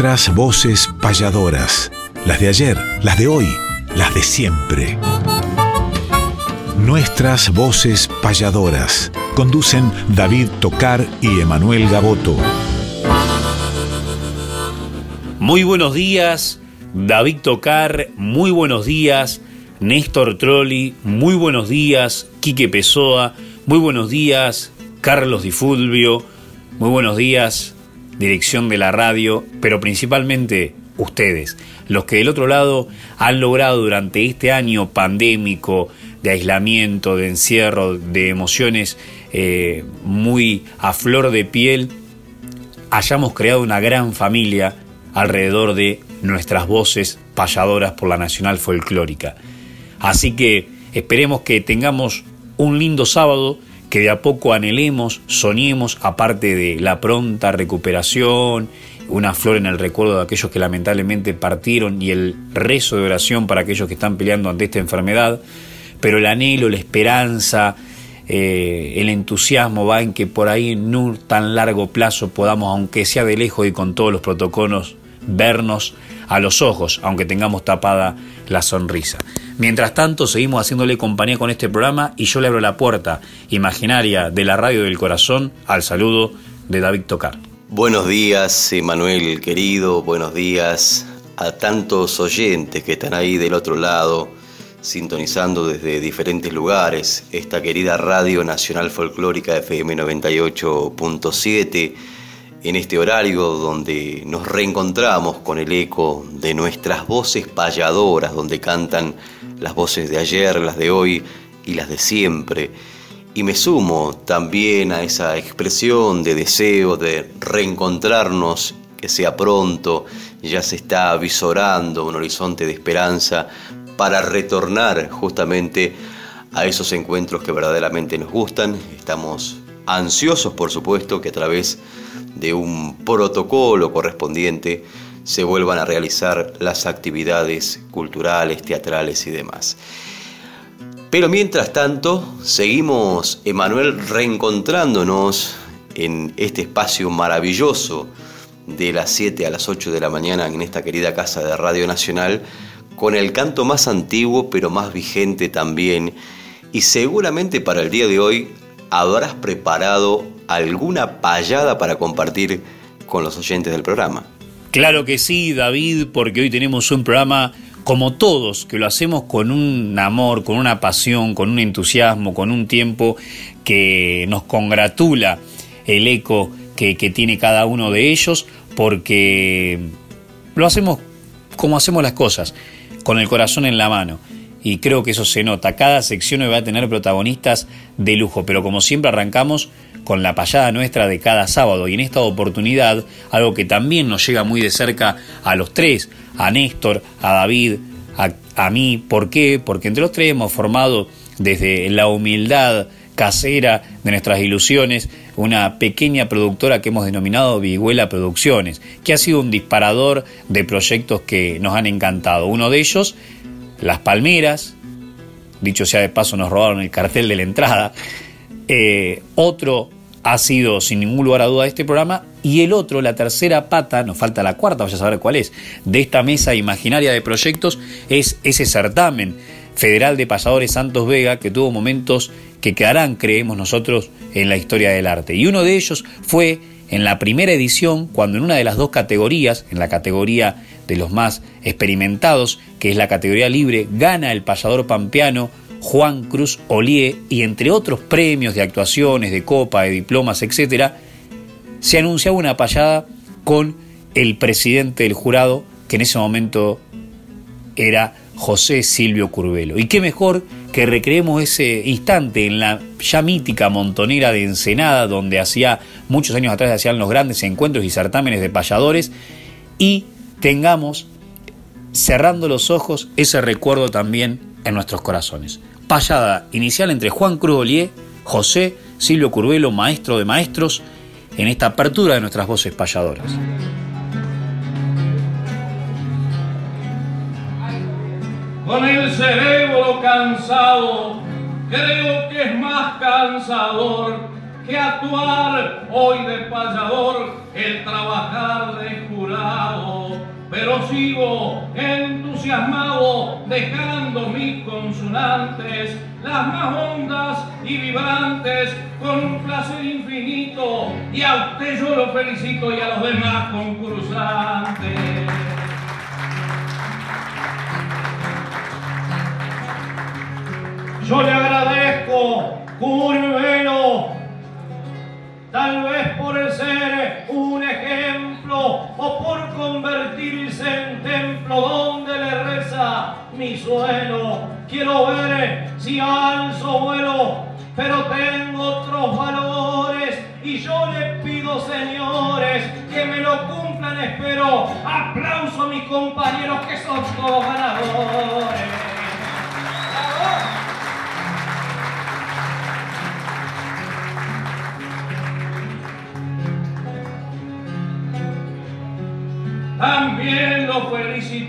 Nuestras voces payadoras, las de ayer, las de hoy, las de siempre. Nuestras voces payadoras. Conducen David Tocar y Emanuel Gaboto. Muy buenos días, David Tocar, muy buenos días, Néstor Trolli, muy buenos días, Quique Pessoa, muy buenos días, Carlos Di Fulvio, muy buenos días, dirección de la radio, pero principalmente ustedes, los que del otro lado han logrado durante este año pandémico, de aislamiento, de encierro, de emociones eh, muy a flor de piel, hayamos creado una gran familia alrededor de nuestras voces payadoras por la Nacional Folclórica. Así que esperemos que tengamos un lindo sábado, que de a poco anhelemos, soñemos, aparte de la pronta recuperación, una flor en el recuerdo de aquellos que lamentablemente partieron y el rezo de oración para aquellos que están peleando ante esta enfermedad, pero el anhelo, la esperanza, eh, el entusiasmo va en que por ahí en un tan largo plazo podamos, aunque sea de lejos y con todos los protocolos, vernos a los ojos, aunque tengamos tapada la sonrisa. Mientras tanto, seguimos haciéndole compañía con este programa y yo le abro la puerta imaginaria de la radio del corazón al saludo de David Tocar. Buenos días, Emanuel querido, buenos días a tantos oyentes que están ahí del otro lado sintonizando desde diferentes lugares esta querida Radio Nacional Folclórica FM 98.7 en este horario donde nos reencontramos con el eco de nuestras voces payadoras, donde cantan las voces de ayer, las de hoy y las de siempre. Y me sumo también a esa expresión de deseo de reencontrarnos, que sea pronto, ya se está visorando un horizonte de esperanza para retornar justamente a esos encuentros que verdaderamente nos gustan. Estamos ansiosos, por supuesto, que a través de un protocolo correspondiente se vuelvan a realizar las actividades culturales, teatrales y demás. Pero mientras tanto, seguimos, Emanuel, reencontrándonos en este espacio maravilloso de las 7 a las 8 de la mañana en esta querida casa de Radio Nacional con el canto más antiguo pero más vigente también. Y seguramente para el día de hoy habrás preparado alguna payada para compartir con los oyentes del programa. Claro que sí, David, porque hoy tenemos un programa como todos, que lo hacemos con un amor, con una pasión, con un entusiasmo, con un tiempo que nos congratula el eco que, que tiene cada uno de ellos, porque lo hacemos como hacemos las cosas con el corazón en la mano. Y creo que eso se nota. Cada sección va a tener protagonistas de lujo, pero como siempre arrancamos con la payada nuestra de cada sábado. Y en esta oportunidad, algo que también nos llega muy de cerca a los tres, a Néstor, a David, a, a mí. ¿Por qué? Porque entre los tres hemos formado desde la humildad casera de nuestras ilusiones, una pequeña productora que hemos denominado Viguela Producciones, que ha sido un disparador de proyectos que nos han encantado. Uno de ellos, Las Palmeras, dicho sea de paso nos robaron el cartel de la entrada. Eh, otro ha sido sin ningún lugar a duda este programa y el otro, la tercera pata, nos falta la cuarta, vaya a saber cuál es, de esta mesa imaginaria de proyectos es ese certamen federal de pasadores Santos Vega que tuvo momentos que quedarán, creemos nosotros, en la historia del arte. Y uno de ellos fue en la primera edición, cuando en una de las dos categorías, en la categoría de los más experimentados, que es la categoría libre, gana el payador pampeano Juan Cruz Olié y entre otros premios de actuaciones, de copa, de diplomas, etc., se anunciaba una payada con el presidente del jurado, que en ese momento era José Silvio Curvelo. Y qué mejor que recreemos ese instante en la ya mítica montonera de Ensenada, donde hacía muchos años atrás hacían los grandes encuentros y certámenes de payadores, y tengamos, cerrando los ojos, ese recuerdo también en nuestros corazones. Payada inicial entre Juan Cruz Olié, José Silvio Curvelo, maestro de maestros, en esta apertura de nuestras voces payadoras. Con el cerebro cansado, creo que es más cansador que actuar hoy de payador el trabajar de jurado pero sigo entusiasmado dejando mis consonantes, las más hondas y vibrantes, con un placer infinito, y a usted yo lo felicito y a los demás concursantes. Yo le agradezco, Curvelo, tal vez por el ser un ejemplo o por convertirse en templo donde le reza mi suelo. Quiero ver si alzo vuelo, pero tengo otros valores y yo le pido, señores, que me lo cumplan, espero. Aplauso a mis compañeros que son todos ganadores.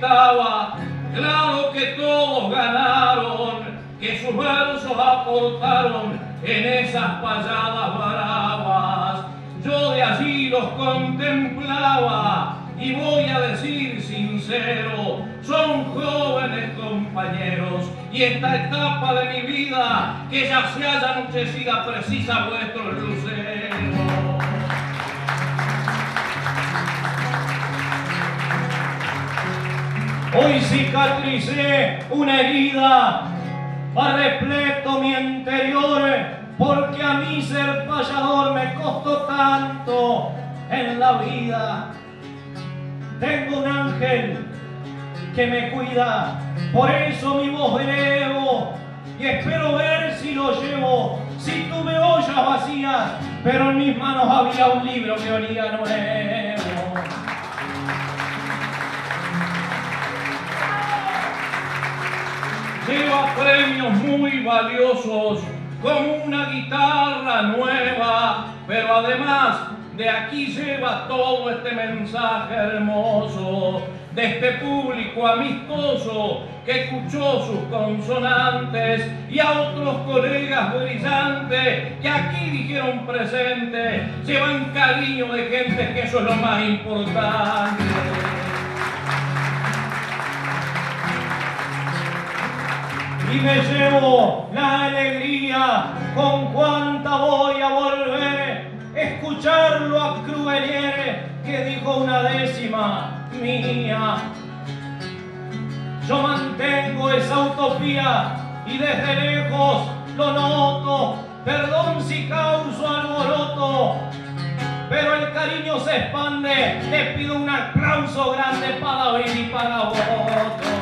Claro que todos ganaron, que sus versos aportaron en esas payadas bravas. Yo de allí los contemplaba y voy a decir sincero, son jóvenes compañeros y esta etapa de mi vida que ya se haya anochecida precisa vuestro lucero. Hoy cicatricé una herida, va repleto mi interior, porque a mí ser payador me costó tanto en la vida. Tengo un ángel que me cuida, por eso mi voz elevo y espero ver si lo llevo. Si tuve ollas vacías, pero en mis manos había un libro que olía nuevo. Lleva premios muy valiosos, como una guitarra nueva, pero además de aquí lleva todo este mensaje hermoso de este público amistoso que escuchó sus consonantes y a otros colegas brillantes que aquí dijeron presente, llevan cariño de gente que eso es lo más importante. Y me llevo la alegría con cuanta voy a volver. Escucharlo a Cruveliere que dijo una décima mía. Yo mantengo esa utopía y desde lejos lo noto. Perdón si causo alboroto, pero el cariño se expande. Le pido un aplauso grande para abrir y para voto.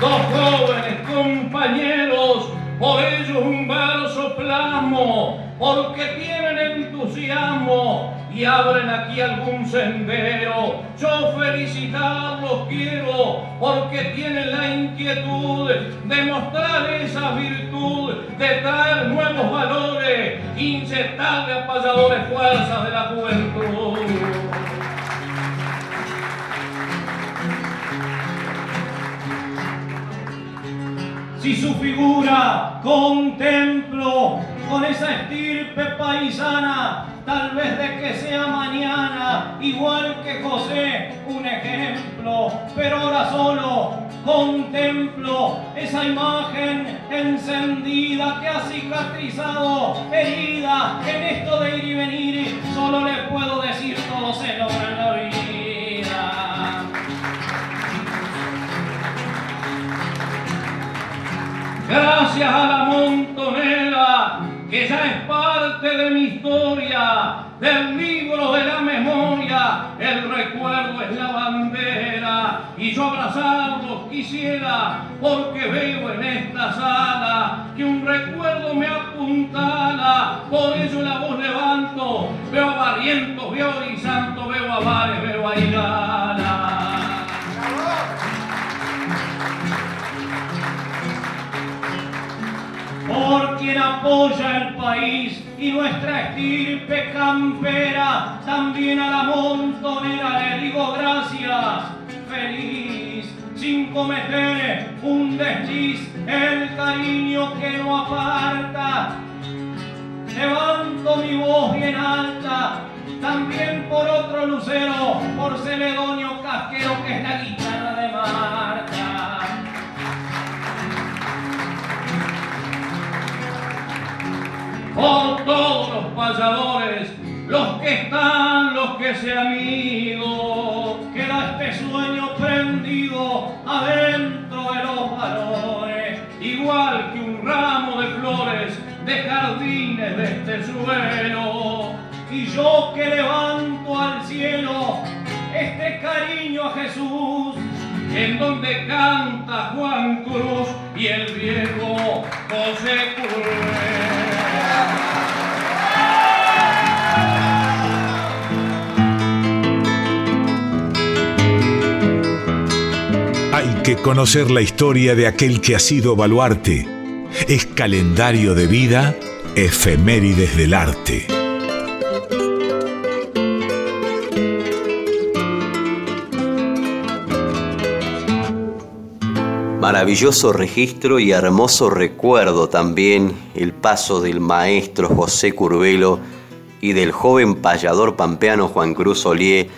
Dos jóvenes compañeros, por ellos un verso plasmo, porque tienen entusiasmo y abren aquí algún sendero. Yo felicitarlos quiero, porque tienen la inquietud de mostrar esa virtud, de traer nuevos valores, inyectarle a fuerzas de la juventud. Si su figura contemplo con esa estirpe paisana, tal vez de que sea mañana, igual que José, un ejemplo, pero ahora solo contemplo esa imagen encendida que ha cicatrizado, herida en esto de ir y venir, solo le puedo decir todo se logra en la vida. Gracias a la montonera, que ya es parte de mi historia, del libro de la memoria, el recuerdo es la bandera, y yo abrazarlos quisiera, porque veo en esta sala nuestra estirpe campera, también a la montonera le digo gracias, feliz, sin cometer un desliz, el cariño que no aparta, levanto mi voz bien alta, también por otro lucero, por Celedonio Casquero, que es la los que están, los que se han ido, queda este sueño prendido adentro de los valores, igual que un ramo de flores de jardines de este suelo. Y yo que levanto al cielo este cariño a Jesús, en donde canta Juan Cruz y el viejo José Cruz. Que conocer la historia de aquel que ha sido baluarte. Es calendario de vida, efemérides del arte. Maravilloso registro y hermoso recuerdo también el paso del maestro José Curvelo y del joven payador pampeano Juan Cruz Olié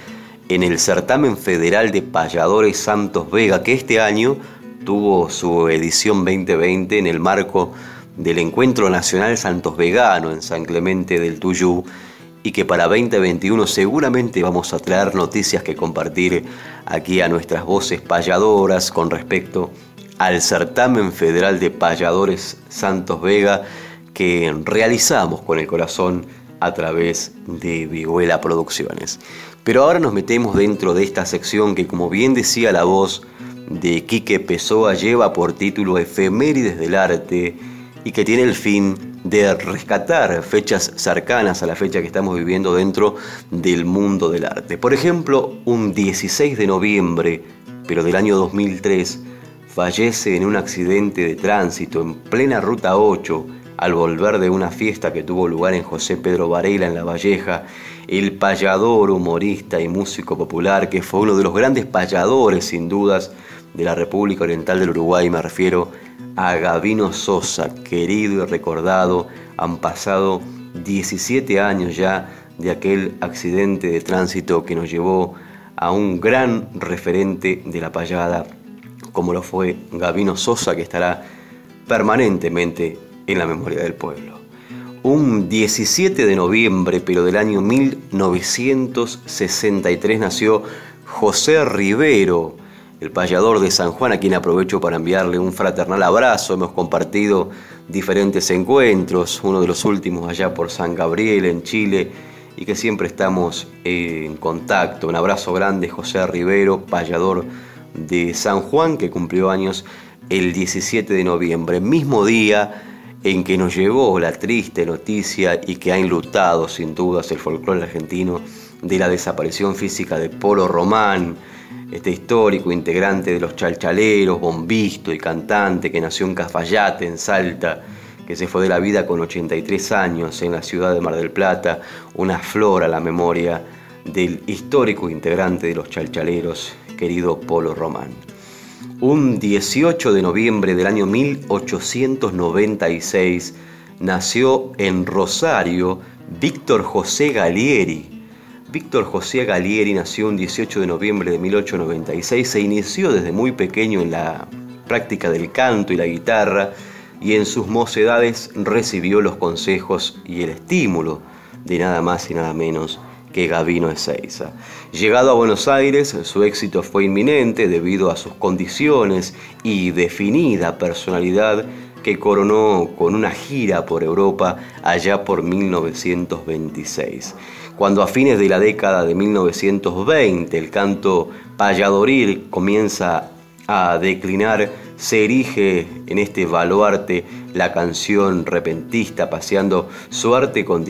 en el certamen federal de payadores Santos Vega, que este año tuvo su edición 2020 en el marco del Encuentro Nacional Santos Vegano en San Clemente del Tuyú y que para 2021 seguramente vamos a traer noticias que compartir aquí a nuestras voces payadoras con respecto al certamen federal de payadores Santos Vega que realizamos con el corazón a través de Vihuela Producciones. Pero ahora nos metemos dentro de esta sección que, como bien decía la voz de Quique Pessoa, lleva por título Efemérides del Arte y que tiene el fin de rescatar fechas cercanas a la fecha que estamos viviendo dentro del mundo del arte. Por ejemplo, un 16 de noviembre, pero del año 2003, fallece en un accidente de tránsito en plena Ruta 8 al volver de una fiesta que tuvo lugar en José Pedro Varela en La Valleja el payador, humorista y músico popular, que fue uno de los grandes payadores, sin dudas, de la República Oriental del Uruguay, me refiero a Gavino Sosa, querido y recordado, han pasado 17 años ya de aquel accidente de tránsito que nos llevó a un gran referente de la payada, como lo fue Gavino Sosa, que estará permanentemente en la memoria del pueblo un 17 de noviembre, pero del año 1963, nació José Rivero, el payador de San Juan, a quien aprovecho para enviarle un fraternal abrazo. Hemos compartido diferentes encuentros, uno de los últimos allá por San Gabriel, en Chile, y que siempre estamos en contacto. Un abrazo grande, José Rivero, payador de San Juan, que cumplió años el 17 de noviembre, mismo día en que nos llegó la triste noticia y que ha enlutado sin dudas el folclore argentino de la desaparición física de Polo Román, este histórico integrante de los chalchaleros, bombisto y cantante que nació en Cafayate, en Salta, que se fue de la vida con 83 años en la ciudad de Mar del Plata, una flor a la memoria del histórico integrante de los chalchaleros, querido Polo Román. Un 18 de noviembre del año 1896 nació en Rosario Víctor José Galieri. Víctor José Galieri nació un 18 de noviembre de 1896, se inició desde muy pequeño en la práctica del canto y la guitarra y en sus mocedades recibió los consejos y el estímulo de nada más y nada menos que Gavino Ezeiza. Llegado a Buenos Aires, su éxito fue inminente debido a sus condiciones y definida personalidad que coronó con una gira por Europa allá por 1926. Cuando a fines de la década de 1920 el canto payadoril comienza a declinar, se erige en este baluarte la canción repentista, paseando su arte con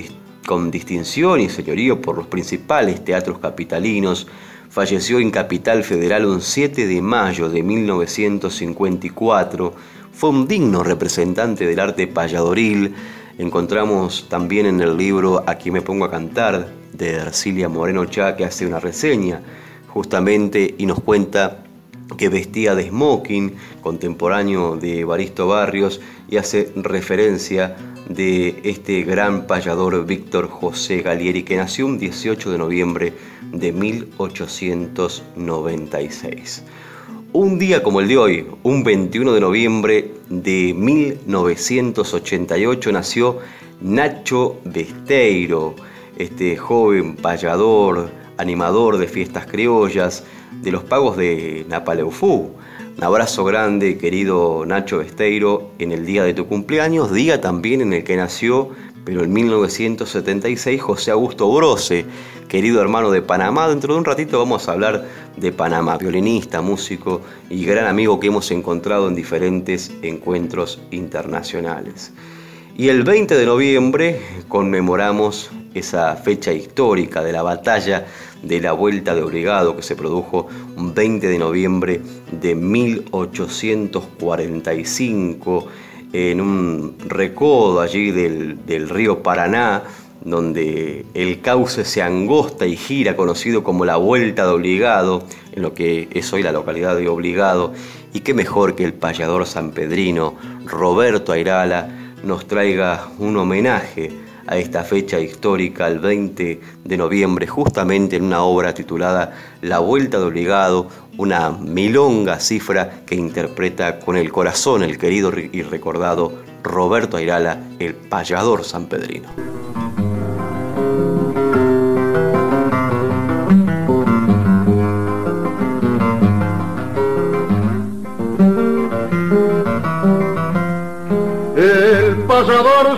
con distinción y señorío por los principales teatros capitalinos, falleció en Capital Federal un 7 de mayo de 1954. Fue un digno representante del arte payadoril. Encontramos también en el libro Aquí me pongo a cantar de Ercilia Moreno Chá, que hace una reseña justamente y nos cuenta que vestía de smoking, contemporáneo de Baristo Barrios, y hace referencia de este gran payador Víctor José Galieri, que nació un 18 de noviembre de 1896. Un día como el de hoy, un 21 de noviembre de 1988, nació Nacho Besteiro, este joven payador, animador de fiestas criollas, de los pagos de Napaleufú. Un abrazo grande, querido Nacho Besteiro, en el día de tu cumpleaños, día también en el que nació, pero en 1976, José Augusto Brose, querido hermano de Panamá. Dentro de un ratito vamos a hablar de Panamá, violinista, músico y gran amigo que hemos encontrado en diferentes encuentros internacionales. Y el 20 de noviembre conmemoramos esa fecha histórica de la batalla de la Vuelta de Obligado que se produjo un 20 de noviembre de 1845 en un recodo allí del, del río Paraná donde el cauce se angosta y gira, conocido como la Vuelta de Obligado, en lo que es hoy la localidad de Obligado, y qué mejor que el payador sanpedrino Roberto Airala nos traiga un homenaje a esta fecha histórica, el 20 de noviembre, justamente en una obra titulada La Vuelta de Obligado, una milonga cifra que interpreta con el corazón el querido y recordado Roberto Airala, el payador sanpedrino.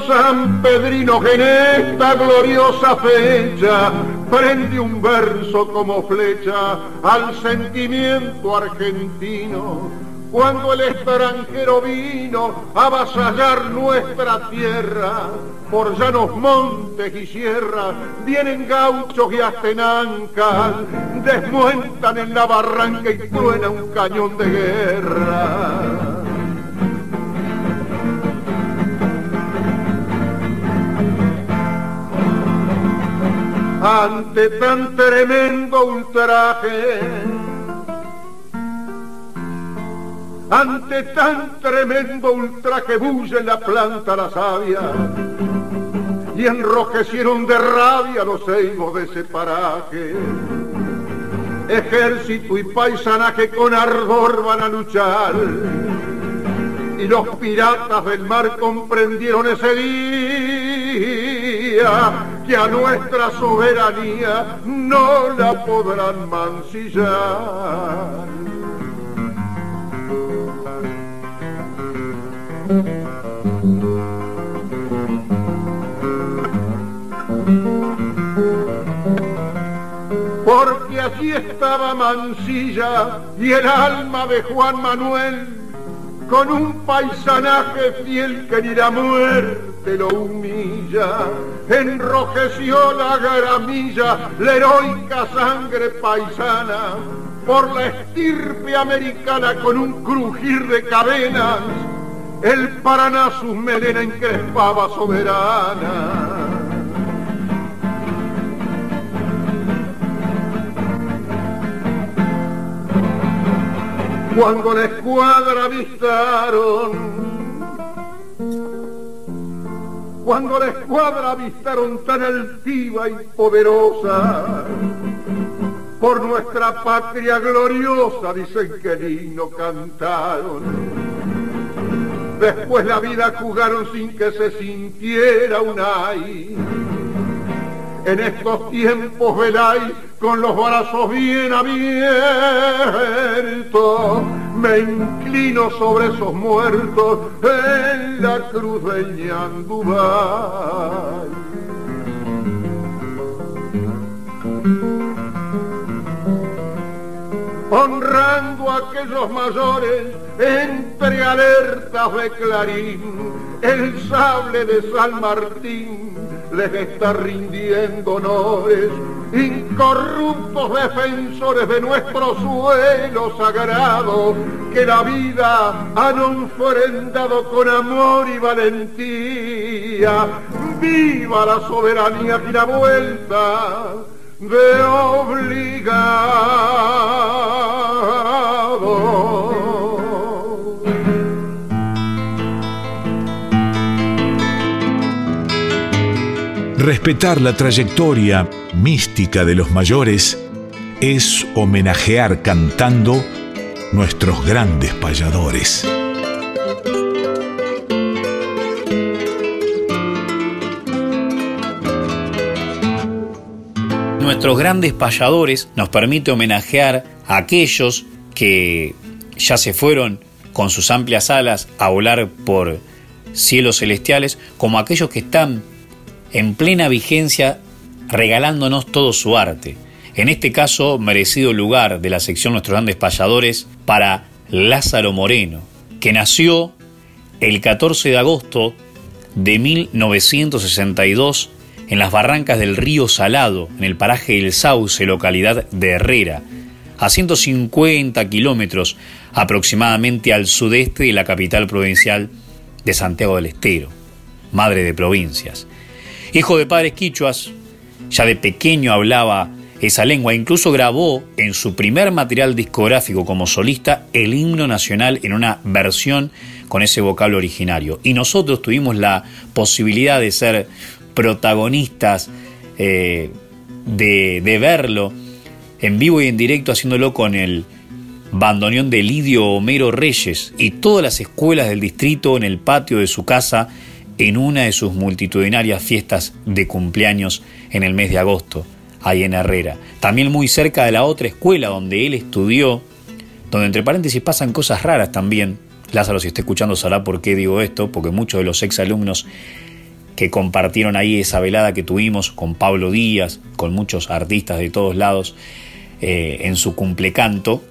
San Pedrino que en esta gloriosa fecha prende un verso como flecha al sentimiento argentino. Cuando el extranjero vino a avasallar nuestra tierra, por llanos montes y sierras, vienen gauchos y astenancas, desmuentan en la barranca y truena un cañón de guerra. Ante tan tremendo ultraje, ante tan tremendo ultraje bulle la planta la savia y enrojecieron de rabia los ceibos de ese paraje. Ejército y paisanaje con ardor van a luchar y los piratas del mar comprendieron ese día que a nuestra soberanía no la podrán mancillar. Porque allí estaba Mansilla y el alma de Juan Manuel con un paisanaje fiel que ni la muerte lo humilla. Enrojeció la gramilla, la heroica sangre paisana, por la estirpe americana con un crujir de cadenas, el Paraná sus melena encrespaba soberana. cuando la escuadra avistaron, cuando la escuadra avistaron tan altiva y poderosa, por nuestra patria gloriosa, dicen que el cantaron. Después la vida jugaron sin que se sintiera un ay. En estos tiempos veláis con los brazos bien abiertos, me inclino sobre esos muertos en la cruz de Ñandubay. Honrando a aquellos mayores entre alertas de clarín, el sable de San Martín les está rindiendo honores incorruptos defensores de nuestro suelo sagrado, que la vida han ofrendado con amor y valentía. ¡Viva la soberanía y la vuelta de obligado! Respetar la trayectoria mística de los mayores es homenajear cantando nuestros grandes payadores. Nuestros grandes payadores nos permite homenajear a aquellos que ya se fueron con sus amplias alas a volar por cielos celestiales, como aquellos que están en plena vigencia regalándonos todo su arte. En este caso, merecido lugar de la sección Nuestros Grandes Payadores para Lázaro Moreno, que nació el 14 de agosto de 1962 en las barrancas del río Salado, en el paraje El Sauce, localidad de Herrera, a 150 kilómetros aproximadamente al sudeste de la capital provincial de Santiago del Estero, madre de provincias. Hijo de padres quichuas, ya de pequeño hablaba esa lengua, incluso grabó en su primer material discográfico como solista el himno nacional en una versión con ese vocablo originario. Y nosotros tuvimos la posibilidad de ser protagonistas, eh, de, de verlo en vivo y en directo, haciéndolo con el bandoneón de Lidio Homero Reyes y todas las escuelas del distrito en el patio de su casa en una de sus multitudinarias fiestas de cumpleaños en el mes de agosto, ahí en Herrera. También muy cerca de la otra escuela donde él estudió, donde entre paréntesis pasan cosas raras también. Lázaro, si está escuchando, sabrá por qué digo esto, porque muchos de los exalumnos que compartieron ahí esa velada que tuvimos con Pablo Díaz, con muchos artistas de todos lados, eh, en su cumplecanto,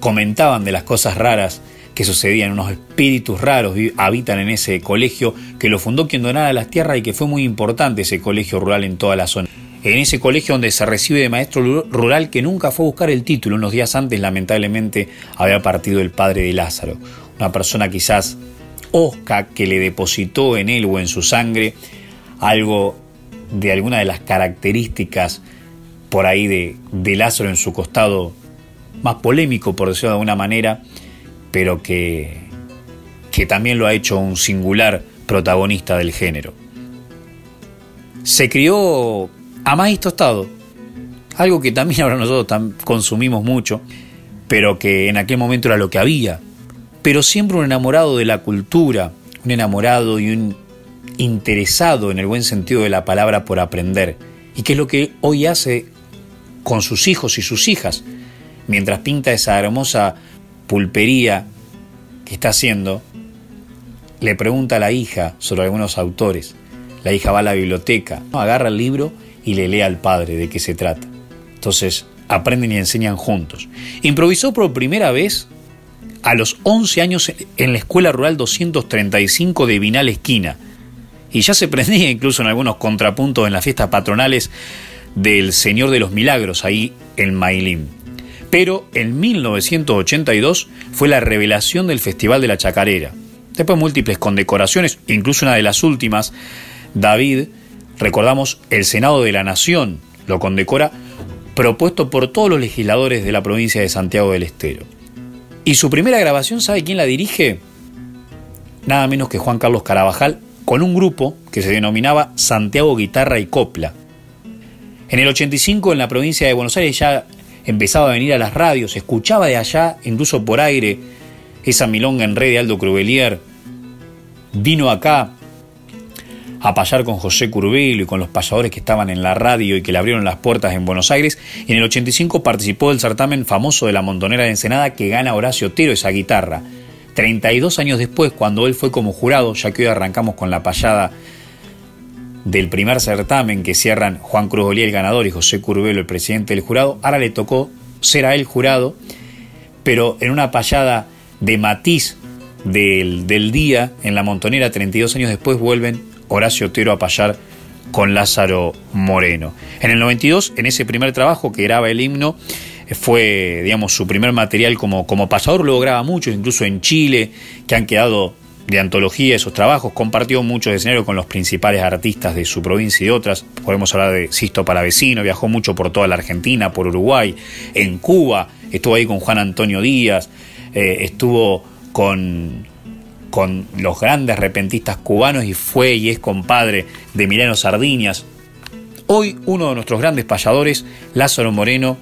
comentaban de las cosas raras que sucedían, unos espíritus raros habitan en ese colegio que lo fundó quien donara las tierras y que fue muy importante ese colegio rural en toda la zona. En ese colegio donde se recibe de maestro rural que nunca fue a buscar el título, unos días antes lamentablemente había partido el padre de Lázaro, una persona quizás osca que le depositó en él o en su sangre algo de alguna de las características por ahí de, de Lázaro en su costado más polémico, por decirlo de alguna manera, pero que, que también lo ha hecho un singular protagonista del género. Se crió a maíz tostado, algo que también ahora nosotros consumimos mucho, pero que en aquel momento era lo que había. Pero siempre un enamorado de la cultura, un enamorado y un interesado en el buen sentido de la palabra por aprender, y que es lo que hoy hace con sus hijos y sus hijas, mientras pinta esa hermosa pulpería que está haciendo, le pregunta a la hija sobre algunos autores. La hija va a la biblioteca, agarra el libro y le lee al padre de qué se trata. Entonces aprenden y enseñan juntos. Improvisó por primera vez a los 11 años en la Escuela Rural 235 de Vinal Esquina. Y ya se prendía incluso en algunos contrapuntos en las fiestas patronales del Señor de los Milagros, ahí en Mailín pero en 1982 fue la revelación del Festival de la Chacarera. Después múltiples condecoraciones, incluso una de las últimas, David, recordamos, el Senado de la Nación lo condecora, propuesto por todos los legisladores de la provincia de Santiago del Estero. Y su primera grabación, ¿sabe quién la dirige? Nada menos que Juan Carlos Carabajal, con un grupo que se denominaba Santiago Guitarra y Copla. En el 85 en la provincia de Buenos Aires ya empezaba a venir a las radios, escuchaba de allá, incluso por aire, esa milonga en red de Aldo Crubelier. Vino acá a payar con José Curbelo y con los payadores que estaban en la radio y que le abrieron las puertas en Buenos Aires. Y en el 85 participó del certamen famoso de la Montonera de Ensenada que gana Horacio Otero esa guitarra. 32 años después, cuando él fue como jurado, ya que hoy arrancamos con la payada del primer certamen que cierran Juan Cruz Olía, el ganador, y José Curbelo, el presidente del jurado. Ahora le tocó ser a él jurado, pero en una payada de matiz del, del día, en la montonera, 32 años después, vuelven Horacio Otero a payar con Lázaro Moreno. En el 92, en ese primer trabajo que graba el himno, fue, digamos, su primer material como, como payador, luego graba muchos, incluso en Chile, que han quedado de antología de sus trabajos, compartió muchos escenarios con los principales artistas de su provincia y otras. Podemos hablar de Sisto Palavecino, viajó mucho por toda la Argentina, por Uruguay, en Cuba, estuvo ahí con Juan Antonio Díaz, eh, estuvo con, con los grandes repentistas cubanos y fue y es compadre de Milano Sardiñas. Hoy uno de nuestros grandes payadores, Lázaro Moreno,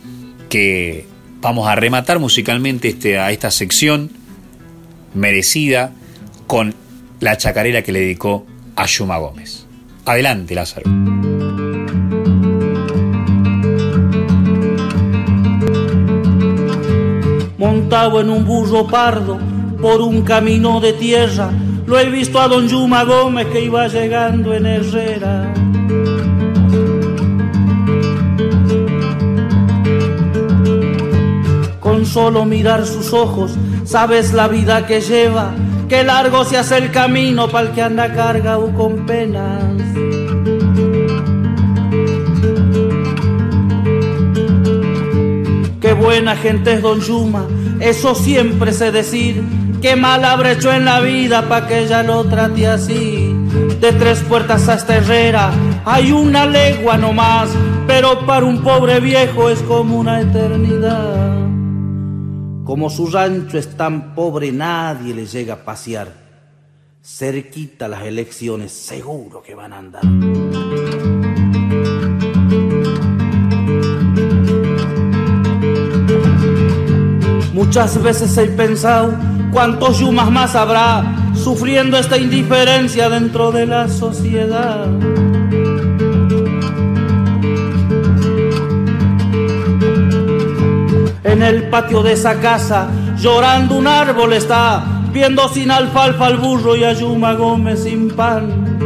que vamos a rematar musicalmente este, a esta sección merecida con la chacarera que le dedicó a Yuma Gómez. Adelante, Lázaro. Montado en un burro pardo por un camino de tierra, lo he visto a don Yuma Gómez que iba llegando en Herrera. Con solo mirar sus ojos, sabes la vida que lleva, que largo se hace el camino para el que anda cargado con penas. Qué buena gente es Don Yuma, eso siempre sé decir. Qué mal habrá hecho en la vida pa' que ella lo trate así. De tres puertas a esta herrera hay una legua nomás, pero para un pobre viejo es como una eternidad. Como su rancho es tan pobre, nadie le llega a pasear. Cerquita las elecciones, seguro que van a andar. Muchas veces he pensado cuántos yumas más habrá sufriendo esta indiferencia dentro de la sociedad. El patio de esa casa, llorando un árbol está, viendo sin alfalfa al burro y a Yuma Gómez sin pan.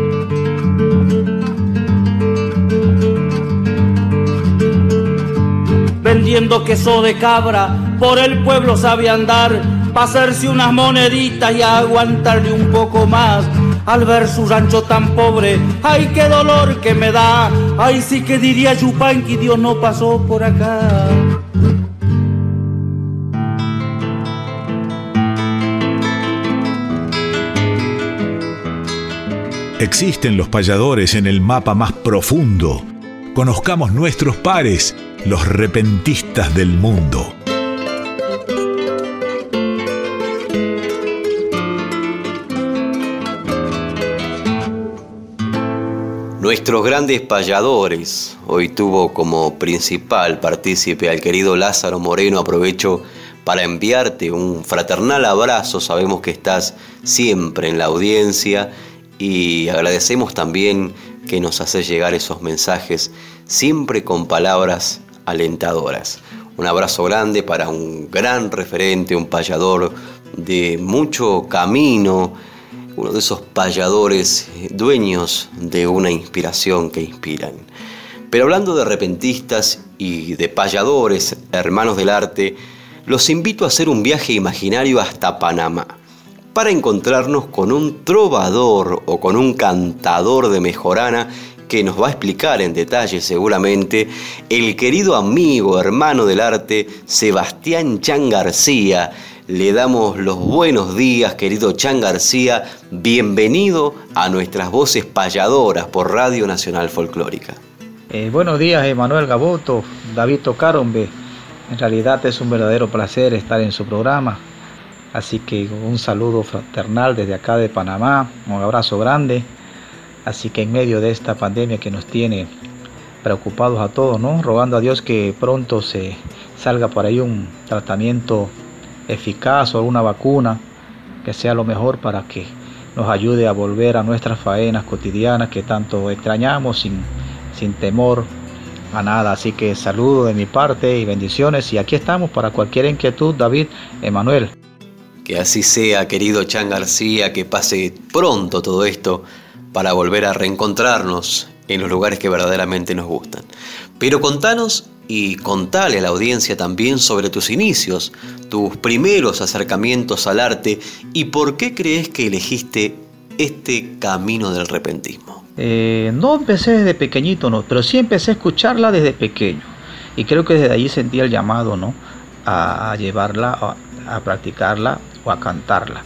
Vendiendo queso de cabra, por el pueblo sabe andar, pa' hacerse unas moneditas y aguantarle un poco más. Al ver su rancho tan pobre, ay qué dolor que me da, ay sí que diría Yupanqui, Dios no pasó por acá. Existen los payadores en el mapa más profundo. Conozcamos nuestros pares, los repentistas del mundo. Nuestros grandes payadores, hoy tuvo como principal partícipe al querido Lázaro Moreno, aprovecho para enviarte un fraternal abrazo, sabemos que estás siempre en la audiencia y agradecemos también que nos haces llegar esos mensajes siempre con palabras alentadoras. Un abrazo grande para un gran referente, un payador de mucho camino, uno de esos payadores dueños de una inspiración que inspiran. Pero hablando de repentistas y de payadores, hermanos del arte, los invito a hacer un viaje imaginario hasta Panamá para encontrarnos con un trovador o con un cantador de mejorana que nos va a explicar en detalle seguramente el querido amigo, hermano del arte, Sebastián Chan García. Le damos los buenos días, querido Chan García. Bienvenido a nuestras voces payadoras por Radio Nacional Folclórica. Eh, buenos días, Emanuel Gaboto, David Tocarombe. En realidad es un verdadero placer estar en su programa. Así que un saludo fraternal desde acá de Panamá, un abrazo grande. Así que en medio de esta pandemia que nos tiene preocupados a todos, ¿no? Rogando a Dios que pronto se salga por ahí un tratamiento eficaz o una vacuna que sea lo mejor para que nos ayude a volver a nuestras faenas cotidianas que tanto extrañamos sin, sin temor a nada. Así que saludo de mi parte y bendiciones. Y aquí estamos para cualquier inquietud, David, Emanuel. Que así sea, querido Chan García, que pase pronto todo esto para volver a reencontrarnos en los lugares que verdaderamente nos gustan. Pero contanos y contale a la audiencia también sobre tus inicios, tus primeros acercamientos al arte y por qué crees que elegiste este camino del repentismo. Eh, no empecé desde pequeñito, no, pero sí empecé a escucharla desde pequeño. Y creo que desde ahí sentí el llamado, ¿no? A llevarla, a practicarla o a cantarla.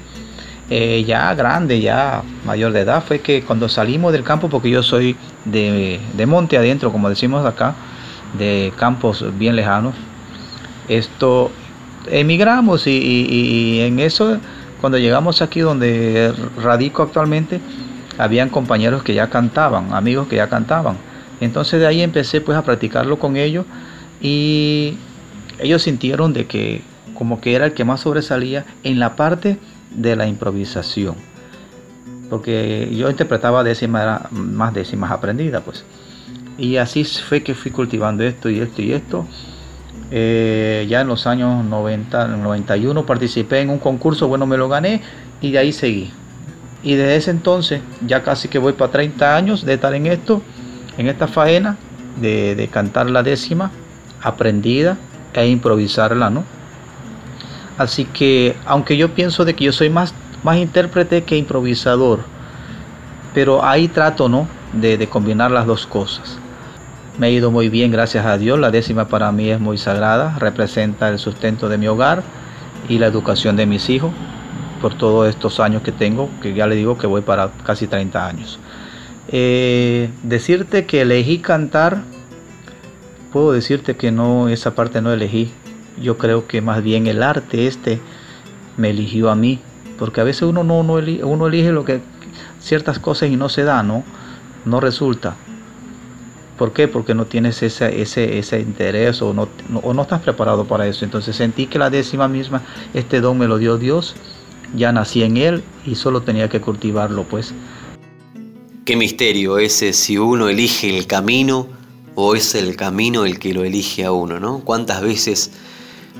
Eh, ya grande, ya mayor de edad, fue que cuando salimos del campo, porque yo soy de, monte adentro, como decimos acá, de campos bien lejanos, esto emigramos y, en eso, cuando llegamos aquí donde radico actualmente, habían compañeros que ya cantaban, amigos que ya cantaban. Entonces de ahí empecé pues a practicarlo con ellos y ellos sintieron de que como que era el que más sobresalía en la parte de la improvisación. Porque yo interpretaba décimas, más décimas aprendidas pues. Y así fue que fui cultivando esto y esto y esto. Eh, ya en los años 90, 91 participé en un concurso, bueno, me lo gané y de ahí seguí. Y desde ese entonces, ya casi que voy para 30 años de estar en esto, en esta faena, de, cantar la décima, aprendida e improvisarla, ¿no? Así que, aunque yo pienso de que yo soy más, más intérprete que improvisador, pero ahí trato, ¿no? de combinar las dos cosas. Me ha ido muy bien, gracias a Dios. La décima para mí es muy sagrada, representa el sustento de mi hogar y la educación de mis hijos por todos estos años que tengo, que ya le digo que voy para casi 30 años. Eh, decirte que elegí cantar, puedo decirte que no, esa parte no elegí. Yo creo que más bien el arte este me eligió a mí, porque a veces uno no, no elige, uno elige lo que ciertas cosas y no se da, no, no resulta. ¿Por qué? Porque no tienes ese, ese, ese interés o no, o no estás preparado para eso. Entonces sentí que la décima misma, este don me lo dio Dios, ya nací en él y solo tenía que cultivarlo, pues. Qué misterio ese si uno elige el camino o es el camino el que lo elige a uno, ¿no? ¿Cuántas veces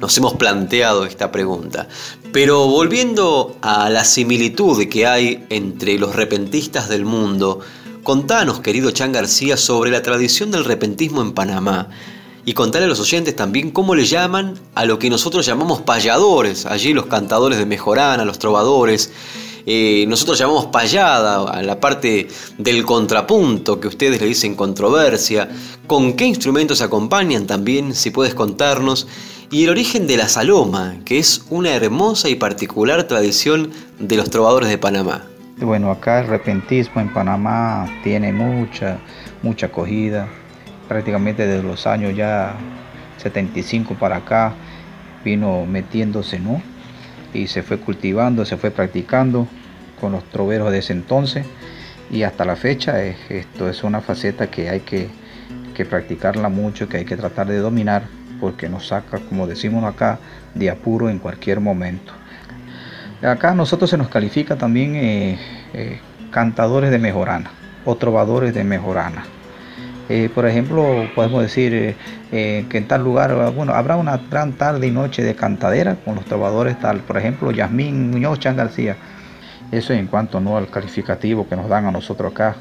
nos hemos planteado esta pregunta? Pero volviendo a la similitud que hay entre los repentistas del mundo, Contanos, querido Chan García, sobre la tradición del repentismo en Panamá. Y contale a los oyentes también cómo le llaman a lo que nosotros llamamos payadores, allí los cantadores de Mejorana, los trovadores. Eh, nosotros llamamos payada a la parte del contrapunto que ustedes le dicen controversia. ¿Con qué instrumentos acompañan también, si puedes contarnos? Y el origen de la saloma, que es una hermosa y particular tradición de los trovadores de Panamá. Bueno, acá el repentismo en Panamá tiene mucha, mucha acogida. Prácticamente desde los años ya 75 para acá vino metiéndose, ¿no? Y se fue cultivando, se fue practicando con los troveros de ese entonces. Y hasta la fecha esto es una faceta que hay que, que practicarla mucho, que hay que tratar de dominar, porque nos saca, como decimos acá, de apuro en cualquier momento. Acá a nosotros se nos califica también eh, eh, cantadores de mejorana o trovadores de mejorana. Eh, por ejemplo, podemos decir que en tal lugar, bueno, habrá una gran tarde y noche de cantadera con los trovadores tal, por ejemplo, Yasmín Muñoz Chan García. Eso en cuanto ¿no? al calificativo que nos dan a nosotros acá,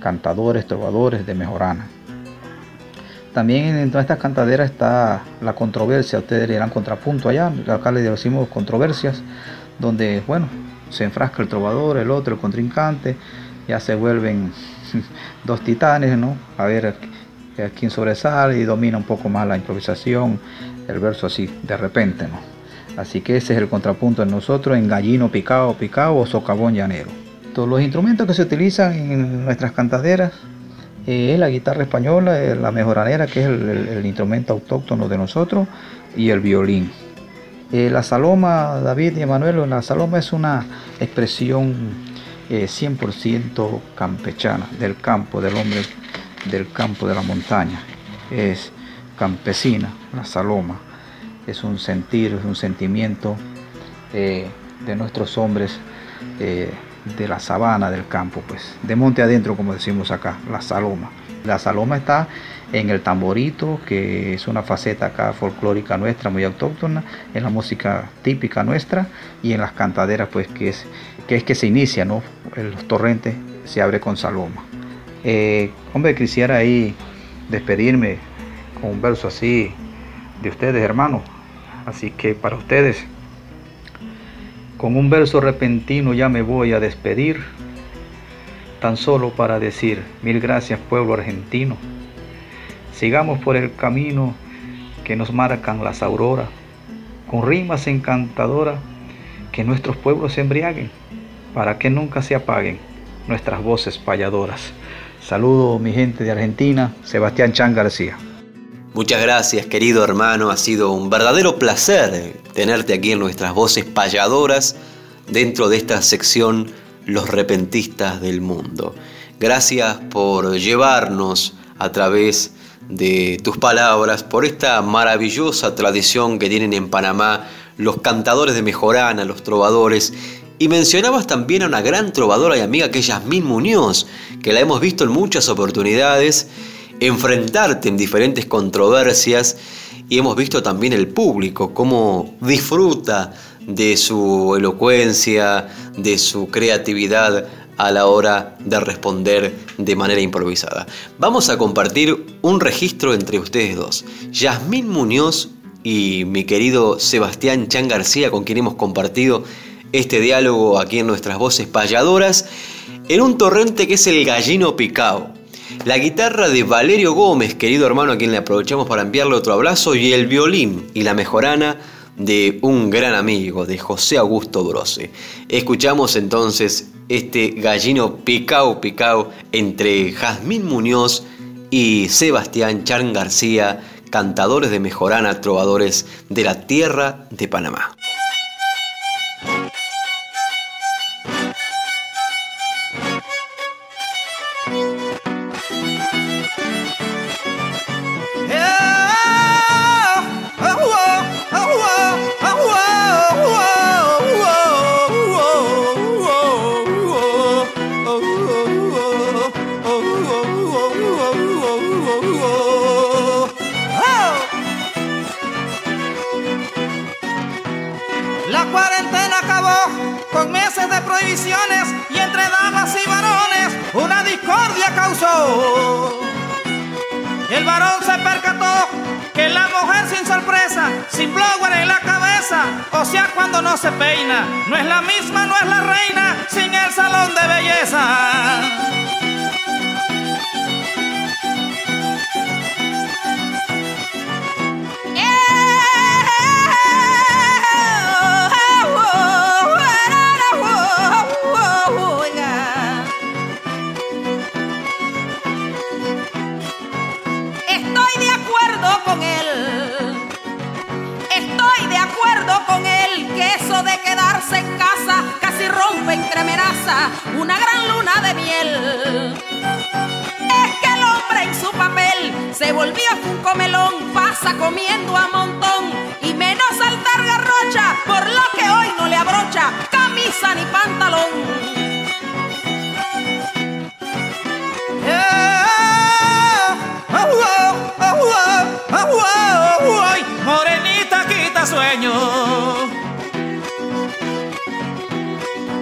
cantadores, trovadores de mejorana. También en todas estas cantaderas está la controversia, ustedes le dirán contrapunto allá, acá le decimos controversias, donde, bueno, se enfrasca el trovador, el otro, el contrincante, ya se vuelven dos titanes, ¿no? A ver quién sobresale y domina un poco más la improvisación, el verso así, de repente, ¿no? Así que ese es el contrapunto en nosotros, en gallino picado, picado o socavón llanero. Todos los instrumentos que se utilizan en nuestras cantaderas es la guitarra española, eh, la mejoranera, que es el instrumento autóctono de nosotros, y el violín. Eh, la saloma, David y Emanuel, la saloma es una expresión 100% eh, campechana, del campo, del hombre del campo, de la montaña. Es campesina, la saloma. Es un sentir, es un sentimiento eh, de nuestros hombres de la sabana, del campo, pues, de monte adentro, como decimos acá, la saloma. La saloma está en el tamborito, que es una faceta acá folclórica nuestra, muy autóctona, en la música típica nuestra, y en las cantaderas, pues que es que, es que se inicia, ¿no? Los torrentes se abre con saloma. Eh, hombre, quisiera ahí despedirme con un verso así de ustedes, hermanos. Así que para ustedes, con un verso repentino ya me voy a despedir, tan solo para decir mil gracias pueblo argentino Sigamos por el camino que nos marcan las auroras, con rimas encantadoras que nuestros pueblos se embriaguen, para que nunca se apaguen nuestras voces payadoras. Saludo mi gente de Argentina, Sebastián Chan García. Muchas gracias querido hermano, ha sido un verdadero placer tenerte aquí en nuestras voces payadoras dentro de esta sección Los repentistas del mundo. Gracias por llevarnos a través de tus palabras por esta maravillosa tradición que tienen en Panamá los cantadores de Mejorana, los trovadores. Y mencionabas también a una gran trovadora y amiga que es Yasmín Muñoz, que la hemos visto en muchas oportunidades enfrentarte en diferentes controversias y hemos visto también el público cómo disfruta de su elocuencia, de su creatividad a la hora de responder de manera improvisada. Vamos a compartir un registro entre ustedes dos. Yasmín Muñoz y mi querido Sebastián Chan García, con quien hemos compartido este diálogo aquí en nuestras voces payadoras, en un torrente que es el Gallino Picao. La guitarra de Valerio Gómez, querido hermano a quien le aprovechamos para enviarle otro abrazo, y el violín y la mejorana de un gran amigo, de José Augusto Brose. Escuchamos entonces este gallino picao picao entre Jazmín Muñoz y Sebastián Chan García, cantadores de Mejorana, trovadores de la tierra de Panamá.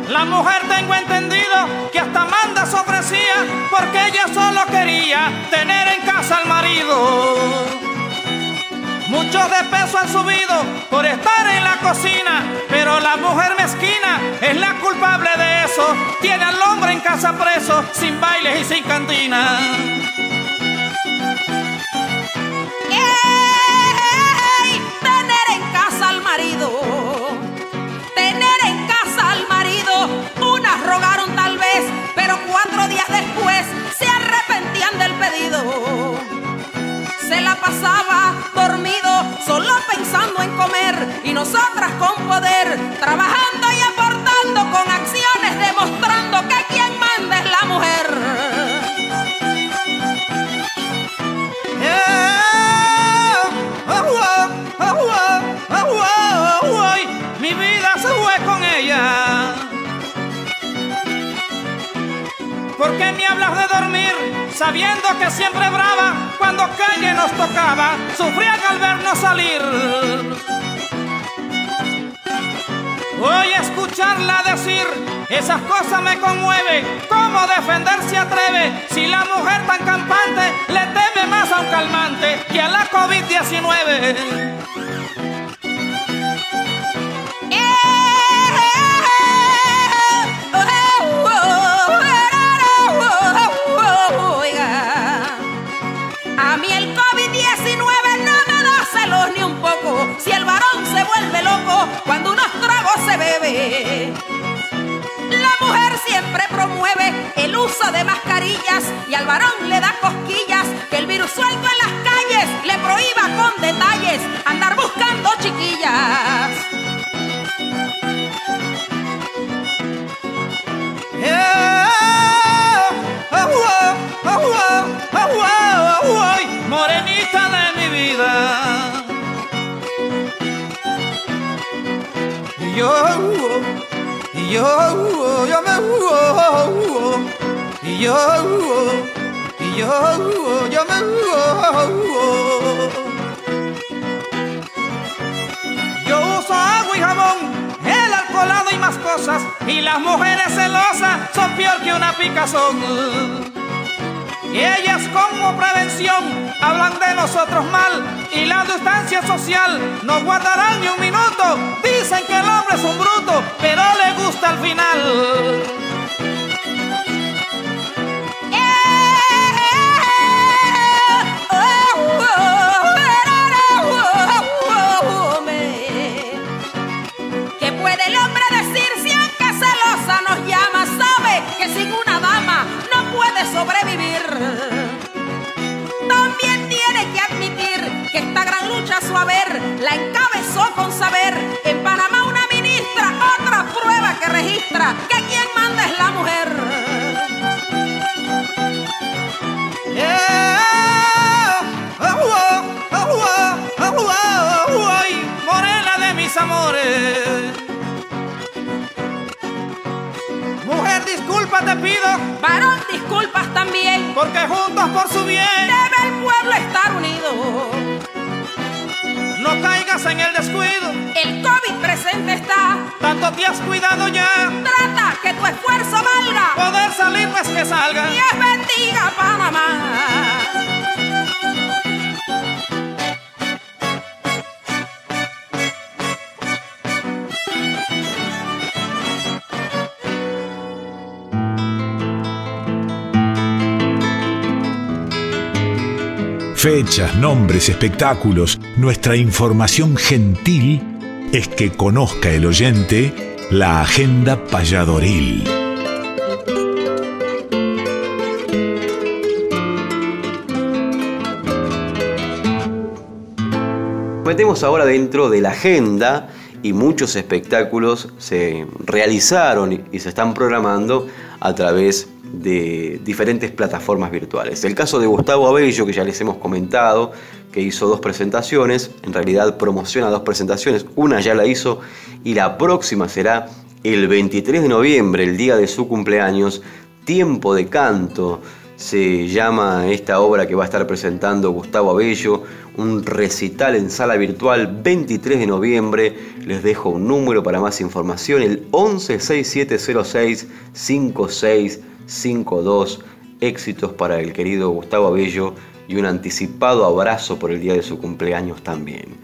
La mujer tengo entendido que hasta manda se ofrecía porque ella solo quería tener en casa al marido. Muchos de peso han subido por estar en la cocina, pero la mujer mezquina es la culpable de eso. Tiene al hombre en casa preso, sin bailes y sin cantina. Pensando en comer, y nosotras con poder, trabajando y aportando con acciones, demostrando que quien manda es la mujer. Mi vida se fue con ella. ¿Por qué me hablas de dormir sabiendo que siempre brava cuando calle nos tocaba? Sufrían al vernos salir. Voy a escucharla decir, esas cosas me conmueven. ¿Cómo defender se atreve si la mujer tan campante le teme más a un calmante que a la COVID-19? Cuando unos tragos se bebe. La mujer siempre promueve el uso de mascarillas y al varón le da cosquillas que el virus suelto en las calles yo, yo me yo, yo, yo me Yo uso agua y jabón, el alcoholado y más cosas, y las mujeres celosas son peor que una picazón. Y ellas como prevención hablan de nosotros mal y la distancia social no guardarán ni un minuto. Dicen que el hombre es un bruto, pero le gusta al final. Su haber, la encabezó con saber. En Panamá una ministra, otra prueba que registra que quien manda es la mujer. morena de mis amores. Mujer, disculpa te pido. Varón, disculpas también. Porque juntos por su bien. Debe el pueblo estar unido no caigas en el descuido. El COVID presente está. Tanto te has cuidado ya. Trata que tu esfuerzo valga. Poder salir pues que salga. es bendiga Panamá. Fechas, nombres, espectáculos, nuestra información gentil es que conozca el oyente la agenda payadoril. Metemos ahora dentro de la agenda y muchos espectáculos se realizaron y se están programando a través de diferentes plataformas virtuales. El caso de Gustavo Abello, que ya les hemos comentado, que hizo dos presentaciones, en realidad promociona dos presentaciones, una ya la hizo y la próxima será el 23 de noviembre, el día de su cumpleaños, Tiempo de Canto. Se llama esta obra que va a estar presentando Gustavo Abello, un recital en sala virtual 23 de noviembre. Les dejo un número para más información, el 116706 56 5-2, éxitos para el querido Gustavo Abello y un anticipado abrazo por el día de su cumpleaños también.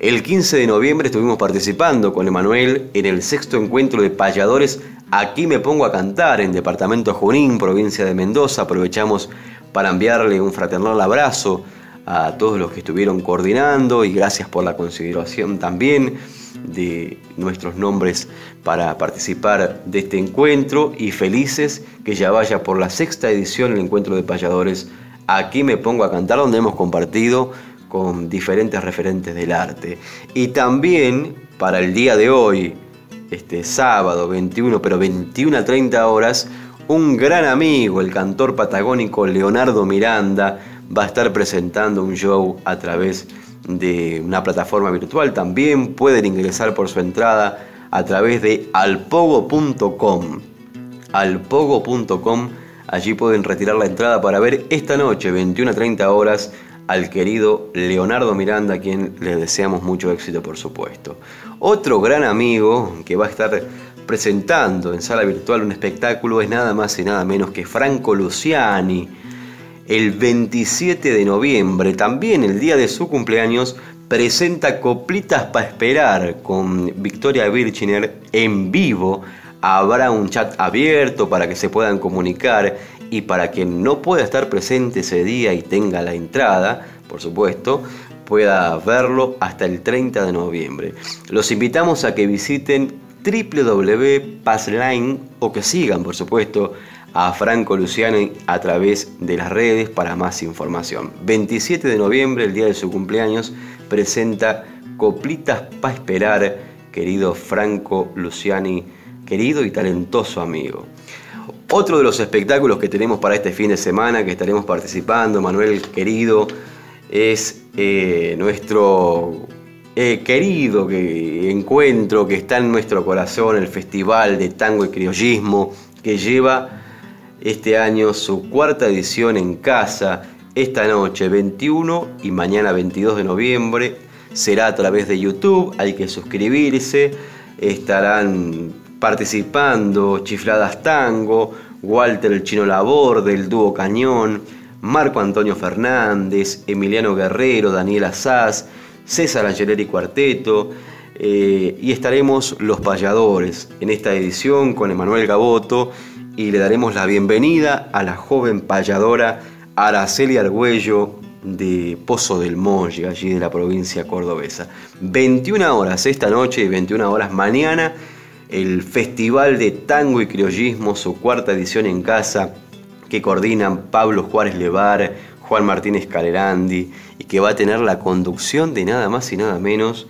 El 15 de noviembre estuvimos participando con Emanuel en el sexto encuentro de payadores Aquí me pongo a cantar en Departamento Junín, provincia de Mendoza. Aprovechamos para enviarle un fraternal abrazo a todos los que estuvieron coordinando y gracias por la consideración también de nuestros nombres para participar de este encuentro y felices que ya vaya por la sexta edición el encuentro de payadores. Aquí me pongo a cantar donde hemos compartido con diferentes referentes del arte. Y también para el día de hoy, este sábado 21, pero 21 a 30 horas, un gran amigo, el cantor patagónico Leonardo Miranda, va a estar presentando un show a través de una plataforma virtual. También pueden ingresar por su entrada a través de alpogo.com. Alpogo.com. Allí pueden retirar la entrada para ver esta noche, 21 a 30 horas, al querido Leonardo Miranda, a quien le deseamos mucho éxito, por supuesto. Otro gran amigo que va a estar presentando en sala virtual un espectáculo es nada más y nada menos que Franco Luciani el 27 de noviembre, también el día de su cumpleaños, presenta Coplitas para Esperar con Victoria Birchiner en vivo. Habrá un chat abierto para que se puedan comunicar y para quien no pueda estar presente ese día y tenga la entrada, por supuesto, pueda verlo hasta el 30 de noviembre. Los invitamos a que visiten www.passline o que sigan, por supuesto, a Franco Luciano a través de las redes para más información. 27 de noviembre, el día de su cumpleaños, presenta Coplitas para esperar, querido Franco Luciani, querido y talentoso amigo. Otro de los espectáculos que tenemos para este fin de semana, que estaremos participando, Manuel querido, es eh, nuestro eh, querido que, encuentro que está en nuestro corazón, el Festival de Tango y Criollismo, que lleva este año su cuarta edición en casa, esta noche 21 y mañana 22 de noviembre. Será a través de YouTube, hay que suscribirse, estarán participando Chifladas Tango, Walter el Chino Labor del Dúo Cañón, Marco Antonio Fernández, Emiliano Guerrero, Daniel Azaz, César Angeleri Cuarteto, eh, y estaremos los payadores en esta edición con Emanuel Gaboto y le daremos la bienvenida a la joven payadora Araceli Argüello de Pozo del Molle, allí de la provincia cordobesa. 21 horas esta noche y 21 horas mañana, el Festival de Tango y Criollismo, su cuarta edición en casa, que coordinan Pablo Juárez Levar, Juan Martínez Calerandi, y que va a tener la conducción de nada más y nada menos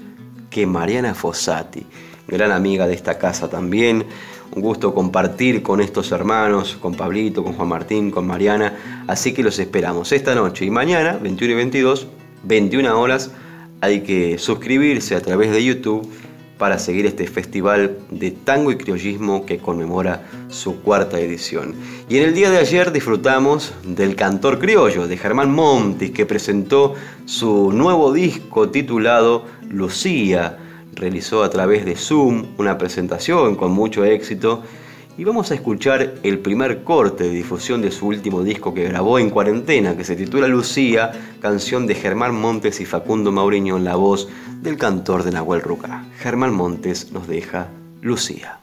que Mariana Fossati, gran amiga de esta casa también. Un gusto compartir con estos hermanos, con Pablito, con Juan Martín, con Mariana. Así que los esperamos esta noche y mañana, 21 y 22, 21 horas. Hay que suscribirse a través de YouTube para seguir este festival de tango y criollismo que conmemora su cuarta edición. Y en el día de ayer disfrutamos del cantor criollo de Germán Montes que presentó su nuevo disco titulado Lucía. Realizó a través de Zoom una presentación con mucho éxito y vamos a escuchar el primer corte de difusión de su último disco que grabó en cuarentena, que se titula Lucía, canción de Germán Montes y Facundo Mauriño en la voz del cantor de Nahuel Ruca. Germán Montes nos deja Lucía.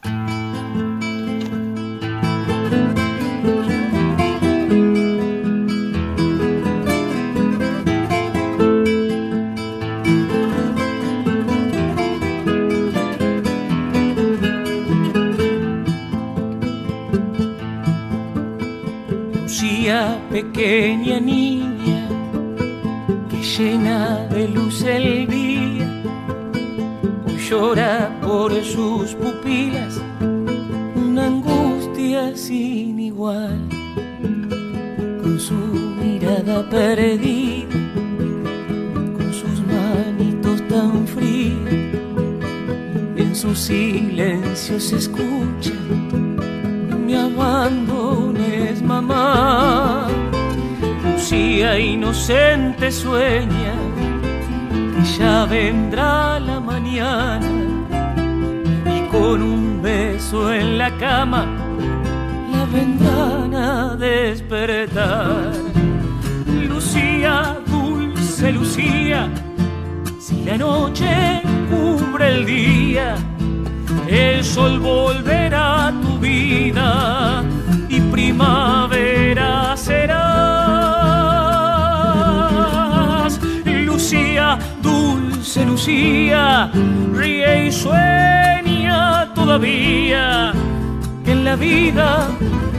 Pequeña niña, que llena de luz el día, hoy llora por sus pupilas una angustia sin igual, con su mirada perdida, con sus manitos tan frías, en su silencio se escucha, abandones mamá. Lucía inocente sueña que ya vendrá la mañana y con un beso en la cama la vendrán a despertar. Lucía, dulce Lucía, si la noche cubre el día, el sol volverá a tu vida y primavera serás. Lucía, dulce Lucía, ríe y sueña todavía que en la vida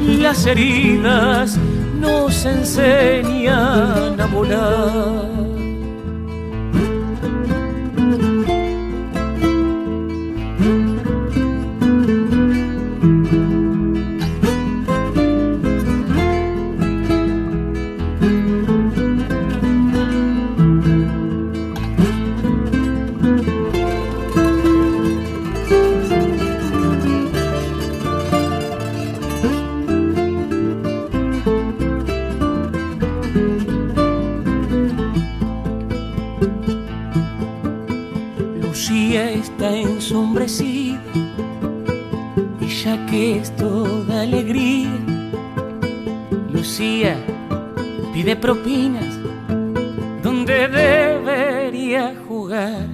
las heridas nos enseñan a volar. Jugar.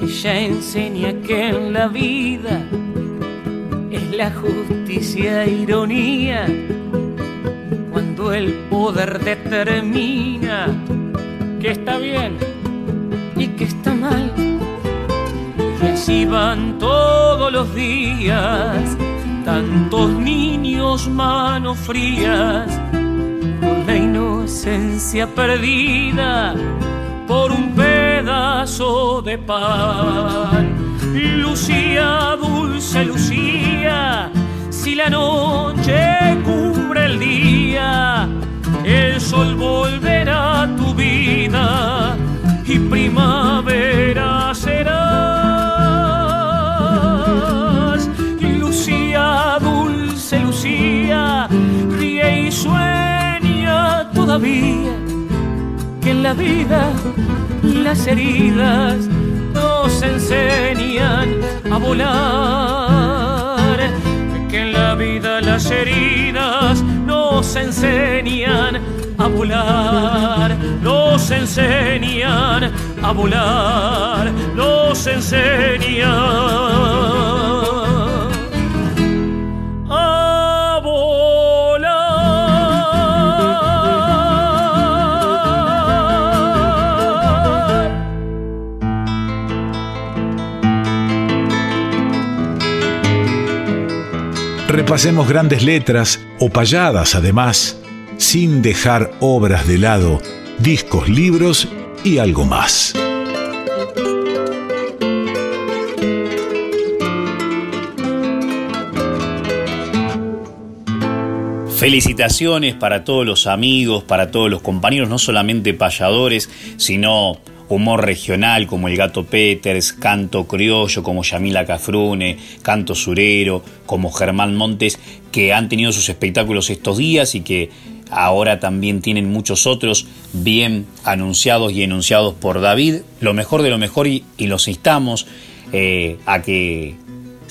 Ella enseña que en la vida es la justicia e ironía cuando el poder determina que está bien y que está mal. Y así van todos los días, tantos niños manos frías, con la inocencia perdida por un pedazo de pan. Lucía, dulce Lucía, si la noche cubre el día, el sol volverá a tu vida y primavera serás. Lucía, dulce Lucía, ríe y sueña todavía la vida las heridas nos enseñan a volar, que en la vida las heridas nos enseñan a volar, nos enseñan a volar, nos enseñan. Repasemos grandes letras o payadas además, sin dejar obras de lado, discos, libros y algo más. Felicitaciones para todos los amigos, para todos los compañeros, no solamente payadores, sino humor regional como el Gato Peters, canto criollo como Yamila Cafrune, canto surero como Germán Montes, que han tenido sus espectáculos estos días y que ahora también tienen muchos otros bien anunciados y enunciados por David. Lo mejor de lo mejor y, los instamos eh, a que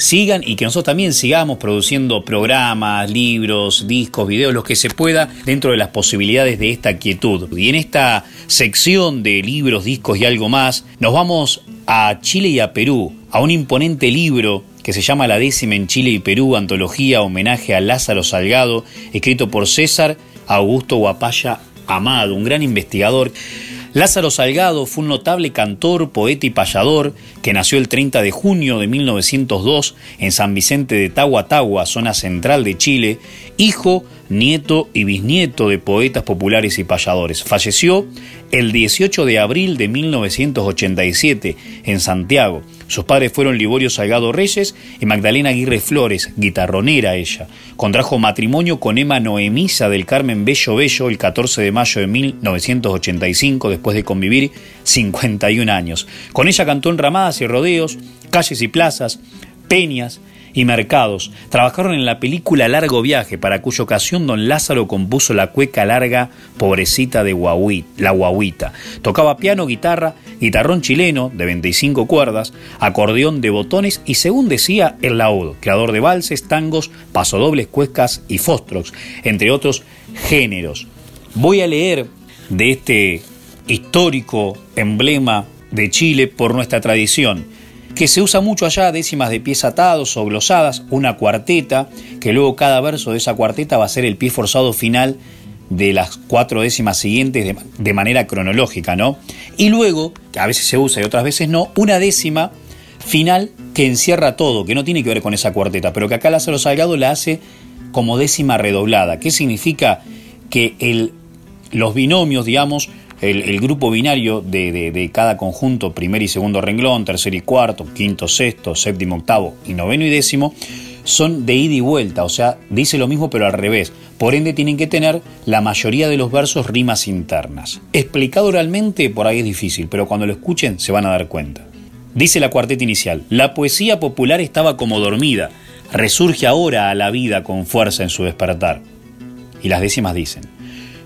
sigan y que nosotros también sigamos produciendo programas, libros, discos, videos, lo que se pueda dentro de las posibilidades de esta quietud. Y en esta sección de libros, discos y algo más, nos vamos a Chile y a Perú, a un imponente libro que se llama La décima en Chile y Perú, antología homenaje a Lázaro Salgado, escrito por César Augusto Guapaya Amado, un gran investigador Lázaro Salgado fue un notable cantor, poeta y payador que nació el 30 de junio de 1902 en San Vicente de Tahuatahua, zona central de Chile, hijo, nieto y bisnieto de poetas populares y payadores. Falleció el 18 de abril de 1987 en Santiago. Sus padres fueron Liborio Salgado Reyes y Magdalena Aguirre Flores, guitarronera ella. Contrajo matrimonio con Emma Noemisa del Carmen Bello Bello el 14 de mayo de 1985, después de convivir 51 años. Con ella cantó en ramadas y rodeos, calles y plazas, peñas, y mercados. Trabajaron en la película Largo Viaje, para cuya ocasión don Lázaro compuso la cueca larga Pobrecita de La Guaguita. Tocaba piano, guitarra, guitarrón chileno de 25 cuerdas, acordeón de botones y, según decía, el laudo, creador de valses, tangos, pasodobles, cuecas y fostrox, entre otros géneros. Voy a leer de este histórico emblema de Chile por nuestra tradición que se usa mucho allá, décimas de pies atados o glosadas, una cuarteta, que luego cada verso de esa cuarteta va a ser el pie forzado final de las cuatro décimas siguientes de, manera cronológica, ¿no? Y luego, a veces se usa y otras veces no, una décima final que encierra todo, que no tiene que ver con esa cuarteta, pero que acá Lázaro Salgado la hace como décima redoblada. ¿Qué significa? Que el, los binomios, digamos, el, grupo binario de, cada conjunto, primer y segundo renglón, tercer y cuarto, quinto, sexto, séptimo, octavo y noveno y décimo, son de ida y vuelta, o sea, dice lo mismo pero al revés. Por ende tienen que tener la mayoría de los versos rimas internas. Explicado oralmente por ahí es difícil, pero cuando lo escuchen se van a dar cuenta. Dice la cuarteta inicial, la poesía popular estaba como dormida, resurge ahora a la vida con fuerza en su despertar. Y las décimas dicen,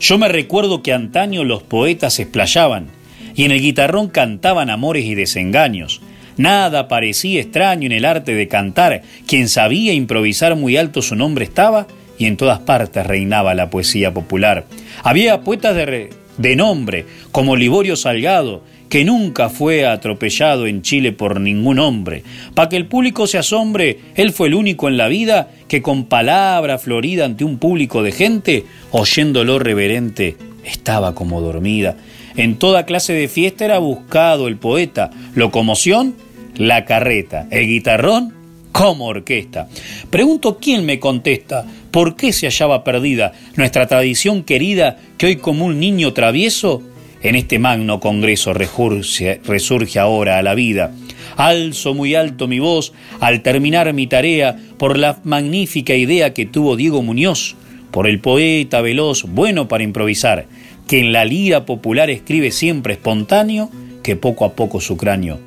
yo me recuerdo que antaño los poetas se explayaban y en el guitarrón cantaban amores y desengaños. Nada parecía extraño en el arte de cantar. Quien sabía improvisar muy alto su nombre estaba y en todas partes reinaba la poesía popular. Había poetas de, de nombre, como Liborio Salgado, que nunca fue atropellado en Chile por ningún hombre. Para que el público se asombre, él fue el único en la vida que con palabra florida ante un público de gente, oyéndolo reverente, estaba como dormida. En toda clase de fiesta era buscado el poeta, locomoción, la carreta, el guitarrón, como orquesta. Pregunto quién me contesta, ¿por qué se hallaba perdida nuestra tradición querida que hoy como un niño travieso en este magno congreso resurge, ahora a la vida. Alzo muy alto mi voz al terminar mi tarea por la magnífica idea que tuvo Diego Muñoz, por el poeta veloz, bueno para improvisar, que en la lira popular escribe siempre espontáneo, que poco a poco su cráneo,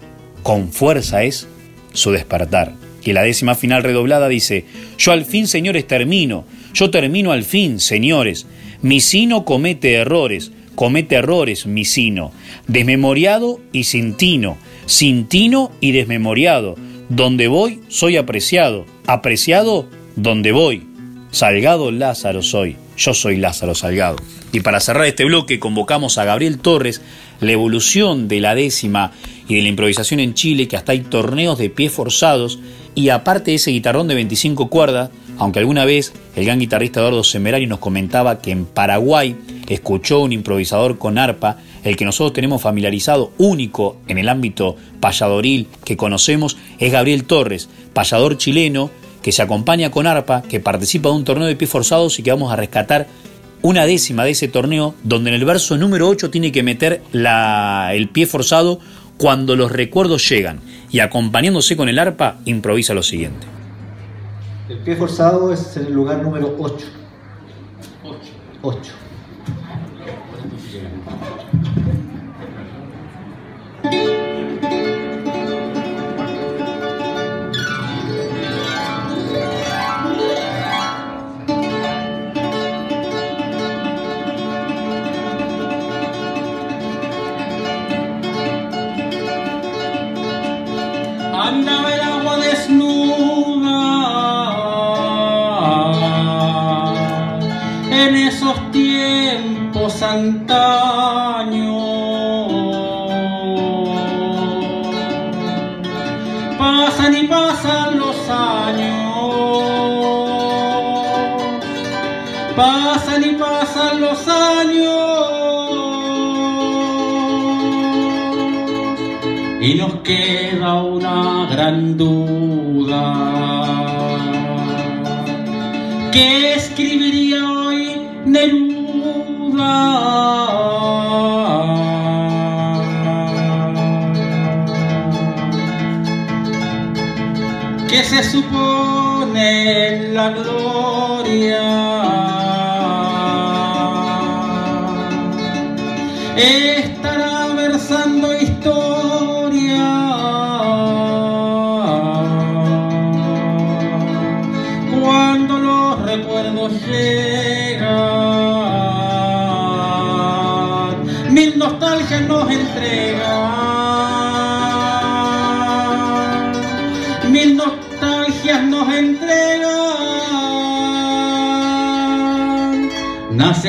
con fuerza es su despertar. Y la décima final redoblada dice, yo al fin, señores, termino, yo termino al fin, señores, mi sino comete errores, comete errores, mi sino, desmemoriado y sin tino, sin tino y desmemoriado. Donde voy, soy apreciado, apreciado donde voy. Salgado Lázaro soy, yo soy Lázaro Salgado. Y para cerrar este bloque convocamos a Gabriel Torres, la evolución de la décima y de la improvisación en Chile, que hasta hay torneos de pies forzados, y aparte ese guitarrón de 25 cuerdas, aunque alguna vez el gran guitarrista Eduardo Semerari nos comentaba que en Paraguay escuchó un improvisador con arpa, el que nosotros tenemos familiarizado único en el ámbito payadoril que conocemos es Gabriel Torres, payador chileno que se acompaña con arpa, que participa de un torneo de pies forzados y que vamos a rescatar una décima de ese torneo, donde en el verso número 8 tiene que meter el pie forzado cuando los recuerdos llegan y acompañándose con el arpa improvisa lo siguiente. El pie forzado es en el lugar número 8. 8. 8. Esos tiempos antaños. Pasan y pasan los años, pasan y pasan los años. y nos queda una gran duda. ¿Qué escribiría Neruda? ¿Qué se supone la gloria?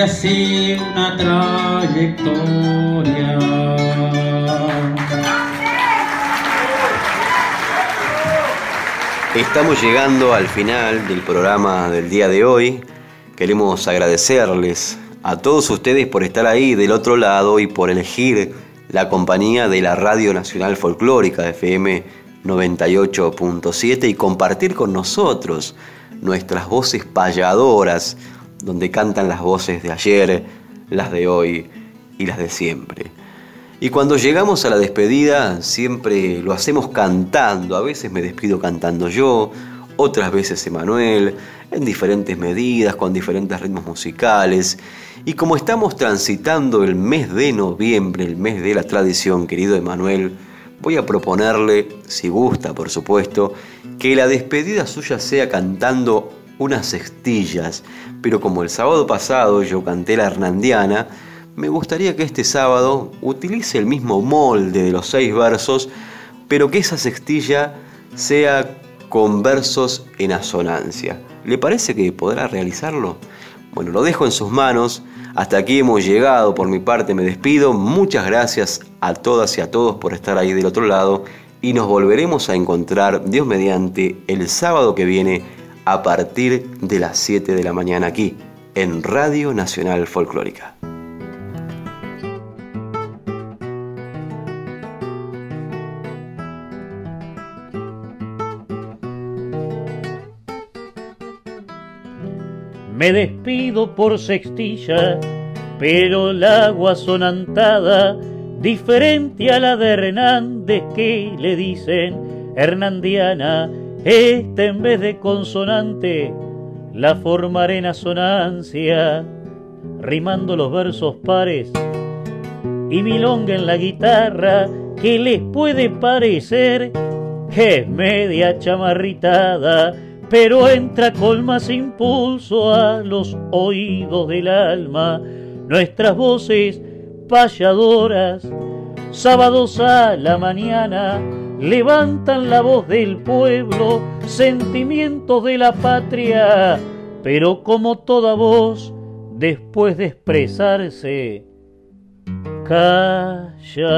Así una trayectoria. Estamos llegando al final del programa del día de hoy. Queremos agradecerles a todos ustedes por estar ahí del otro lado y por elegir la compañía de la Radio Nacional Folclórica FM 98.7 y compartir con nosotros nuestras voces payadoras, donde cantan las voces de ayer, las de hoy y las de siempre. Y cuando llegamos a la despedida siempre lo hacemos cantando, a veces me despido cantando yo, otras veces Emanuel, en diferentes medidas, con diferentes ritmos musicales. Y como estamos transitando el mes de noviembre, el mes de la tradición, querido Emanuel, voy a proponerle, si gusta por supuesto, que la despedida suya sea cantando unas cestillas, pero como el sábado pasado yo canté la Hernandiana, me gustaría que este sábado utilice el mismo molde de los seis versos, pero que esa sextilla sea con versos en asonancia. ¿Le parece que podrá realizarlo? Bueno, lo dejo en sus manos. Hasta aquí hemos llegado. Por mi parte me despido. Muchas gracias a todas y a todos por estar ahí del otro lado. Y nos volveremos a encontrar, Dios mediante, el sábado que viene a partir de las 7 de la mañana aquí, en Radio Nacional Folclórica. Me despido por sextilla, pero el agua sonantada, diferente a la de Hernández que le dicen Hernandiana, esta en vez de consonante la formaré en asonancia, rimando los versos pares y milonga en la guitarra que les puede parecer que es media chamarritada pero entra con más impulso a los oídos del alma. Nuestras voces payadoras, sábados a la mañana, levantan la voz del pueblo, sentimientos de la patria, pero como toda voz, después de expresarse, calla.